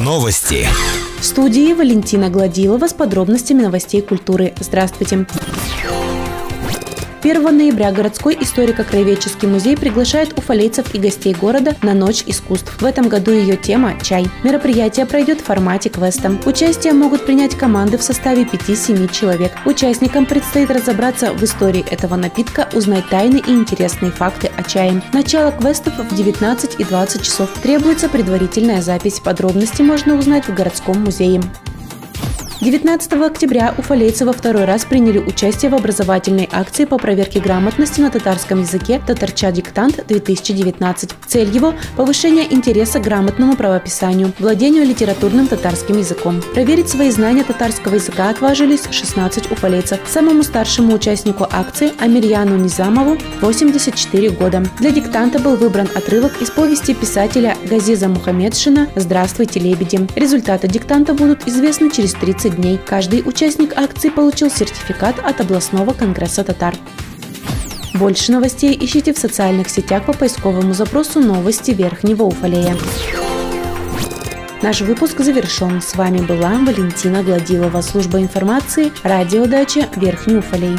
Новости. В студии Валентина Гладилова с подробностями новостей культуры. Здравствуйте. 1 ноября городской историко-краеведческий музей приглашает уфалейцев и гостей города на Ночь искусств. В этом году ее тема – чай. Мероприятие пройдет в формате квеста. Участие могут принять команды в составе 5-7 человек. Участникам предстоит разобраться в истории этого напитка, узнать тайны и интересные факты о чае. Начало квестов в 19 и 20 часов. Требуется предварительная запись. Подробности можно узнать в городском музее. 19 октября уфалейцы во второй раз приняли участие в образовательной акции по проверке грамотности на татарском языке «Татарча диктант-2019». Цель его – повышение интереса к грамотному правописанию, владению литературным татарским языком. Проверить свои знания татарского языка отважились 16 уфалейцев. Самому старшему участнику акции Амирьяну Низамову 84 года. Для диктанта был выбран отрывок из повести писателя Газиза Мухаммедшина «Здравствуйте, лебеди». Результаты диктанта будут известны через 30 дней. Каждый участник акции получил сертификат от областного конгресса татар. Больше новостей ищите в социальных сетях по поисковому запросу «Новости Верхнего Уфалея». Наш выпуск завершен. С вами была Валентина Гладилова, служба информации, радиодача Верхний Уфалей.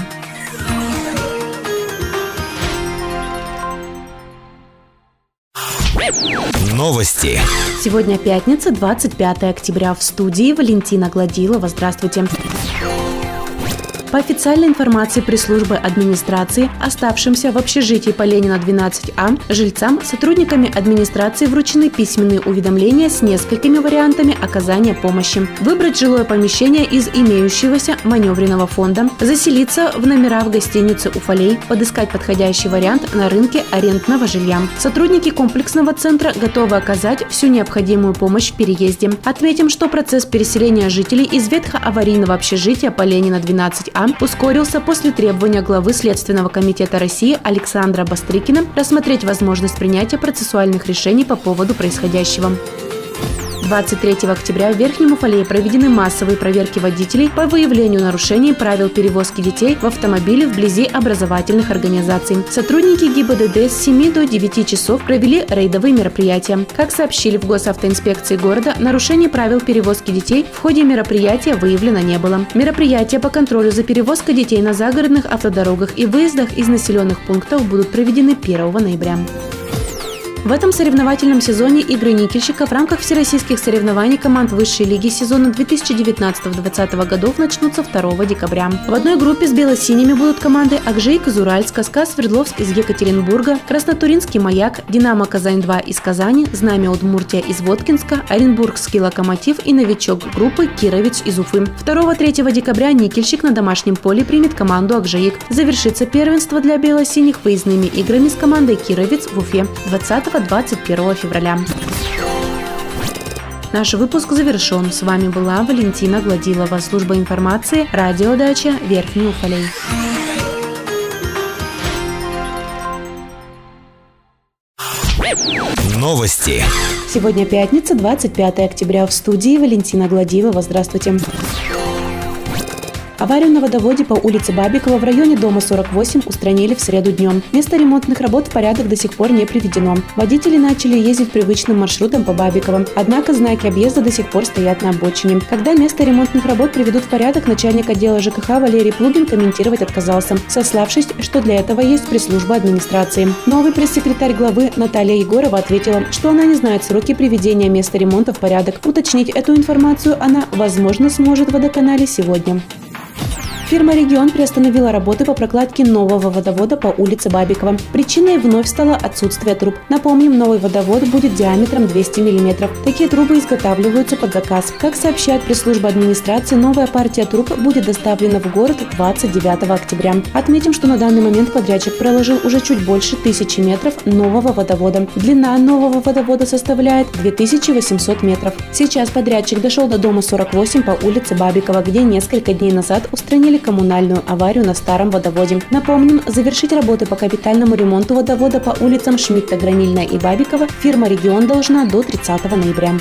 Новости. Сегодня пятница, 25 октября. В студии Валентина Гладилова. Здравствуйте. По официальной информации пресс-службы администрации, оставшимся в общежитии по Ленина 12А, жильцам сотрудниками администрации вручены письменные уведомления с несколькими вариантами оказания помощи. Выбрать жилое помещение из имеющегося маневренного фонда, заселиться в номера в гостинице «Уфалей», подыскать подходящий вариант на рынке арендного жилья. Сотрудники комплексного центра готовы оказать всю необходимую помощь в переезде. Отметим, что процесс переселения жителей из ветхоаварийного общежития по Ленина 12А ускорился после требования главы Следственного комитета России Александра Бастрыкина рассмотреть возможность принятия процессуальных решений по поводу происходящего. 23 октября в Верхнем Уфалее проведены массовые проверки водителей по выявлению нарушений правил перевозки детей в автомобиле вблизи образовательных организаций. Сотрудники ГИБДД с 7 до 9 часов провели рейдовые мероприятия. Как сообщили в госавтоинспекции города, нарушений правил перевозки детей в ходе мероприятия выявлено не было. Мероприятия по контролю за перевозкой детей на загородных автодорогах и выездах из населенных пунктов будут проведены 1 ноября. В этом соревновательном сезоне игры никельщика в рамках всероссийских соревнований команд высшей лиги сезона 2019-2020 годов начнутся 2 декабря. В одной группе с бело-синими будут команды Акжейк из Уральска, СКА Свердловск из Екатеринбурга, Краснотуринский Маяк, Динамо Казань-2 из Казани, Знамя Удмуртия из Воткинска, Оренбургский Локомотив и новичок группы Кирович из Уфы. 2-3 декабря никельщик на домашнем поле примет команду Акжеик. Завершится первенство для бело-синих выездными играми с командой Кировец в Уфе 20 21 февраля. Наш выпуск завершен. С вами была Валентина Гладилова, служба информации, радиодача Верхний Уфалей. Новости. Сегодня пятница, 25 октября. В студии Валентина Гладилова. Здравствуйте. Аварию на водоводе по улице Бабикова в районе дома 48 устранили в среду днем. Место ремонтных работ в порядок до сих пор не приведено. Водители начали ездить привычным маршрутом по Бабиковым, однако знаки объезда до сих пор стоят на обочине. Когда место ремонтных работ приведут в порядок, начальник отдела ЖКХ Валерий Плугин комментировать отказался, сославшись, что для этого есть пресс-служба администрации. Новый пресс-секретарь главы Наталья Егорова ответила, что она не знает сроки приведения места ремонта в порядок. Уточнить эту информацию она, возможно, сможет в водоканале сегодня. Фирма «Регион» приостановила работы по прокладке нового водовода по улице Бабикова. Причиной вновь стало отсутствие труб. Напомним, новый водовод будет диаметром 200 мм. Такие трубы изготавливаются под заказ. Как сообщает пресс-служба администрации, новая партия труб будет доставлена в город 29 октября. Отметим, что на данный момент подрядчик проложил уже чуть больше тысячи метров нового водовода. Длина нового водовода составляет 2800 метров. Сейчас подрядчик дошел до дома 48 по улице Бабикова, где несколько дней назад устранили коммунальную аварию на старом водоводе. Напомним, завершить работы по капитальному ремонту водовода по улицам Шмидта, Гранильная и Бабикова фирма «Регион» должна до 30 ноября.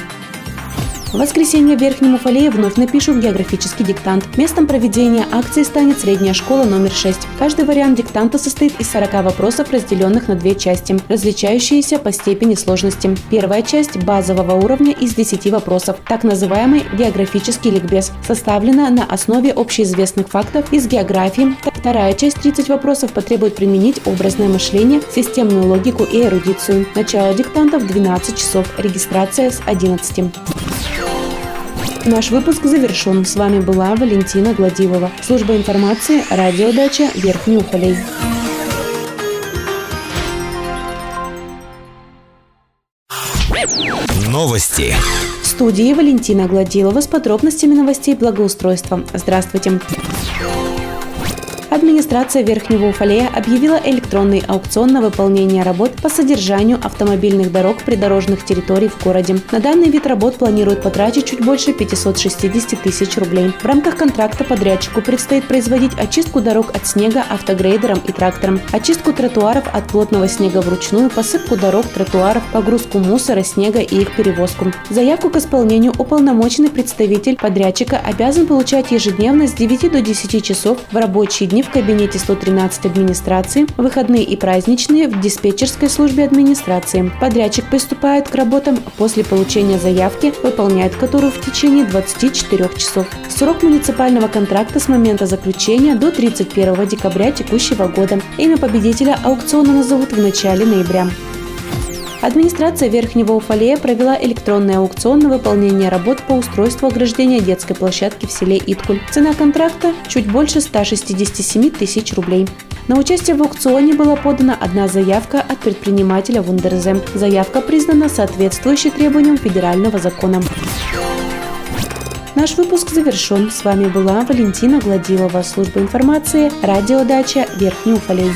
В воскресенье в Верхнем Уфалее вновь напишут географический диктант. Местом проведения акции станет средняя школа номер 6. Каждый вариант диктанта состоит из 40 вопросов, разделенных на две части, различающиеся по степени сложности. Первая часть базового уровня из 10 вопросов, так называемый географический ликбез, составлена на основе общеизвестных фактов из географии. Вторая часть 30 вопросов потребует применить образное мышление, системную логику и эрудицию. Начало диктанта в 12 часов, регистрация с 11. Наш выпуск завершен. С вами была Валентина Гладилова. Служба информации, радиодача Верхний Уфалей. Новости. В студии Валентина Гладилова с подробностями новостей благоустройства. Здравствуйте. Администрация Верхнего Уфалея объявила электронный аукцион на выполнение работ по содержанию автомобильных дорог придорожных территорий в городе. На данный вид работ планируют потратить чуть больше 560 тысяч рублей. В рамках контракта подрядчику предстоит производить очистку дорог от снега автогрейдером и трактором, очистку тротуаров от плотного снега вручную, посыпку дорог, тротуаров, погрузку мусора, снега и их перевозку. Заявку к исполнению уполномоченный представитель подрядчика обязан получать ежедневно с 9 до 10 часов в рабочие дни в кабинете 113 администрации, выходные и праздничные в диспетчерской службе администрации. Подрядчик приступает к работам после получения заявки, выполняет которую в течение 24 часов. Срок муниципального контракта с момента заключения до 31 декабря текущего года. Имя победителя аукциона назовут в начале ноября. Администрация Верхнего Уфалея провела электронный аукцион на выполнение работ по устройству ограждения детской площадки в селе Иткуль. Цена контракта – чуть больше 167 тысяч рублей. На участие в аукционе была подана одна заявка от предпринимателя Вундерзе. Заявка признана соответствующей требованиям федерального закона. Наш выпуск завершен. С вами была Валентина Гладилова, служба информации, радиодача Верхний Уфалей.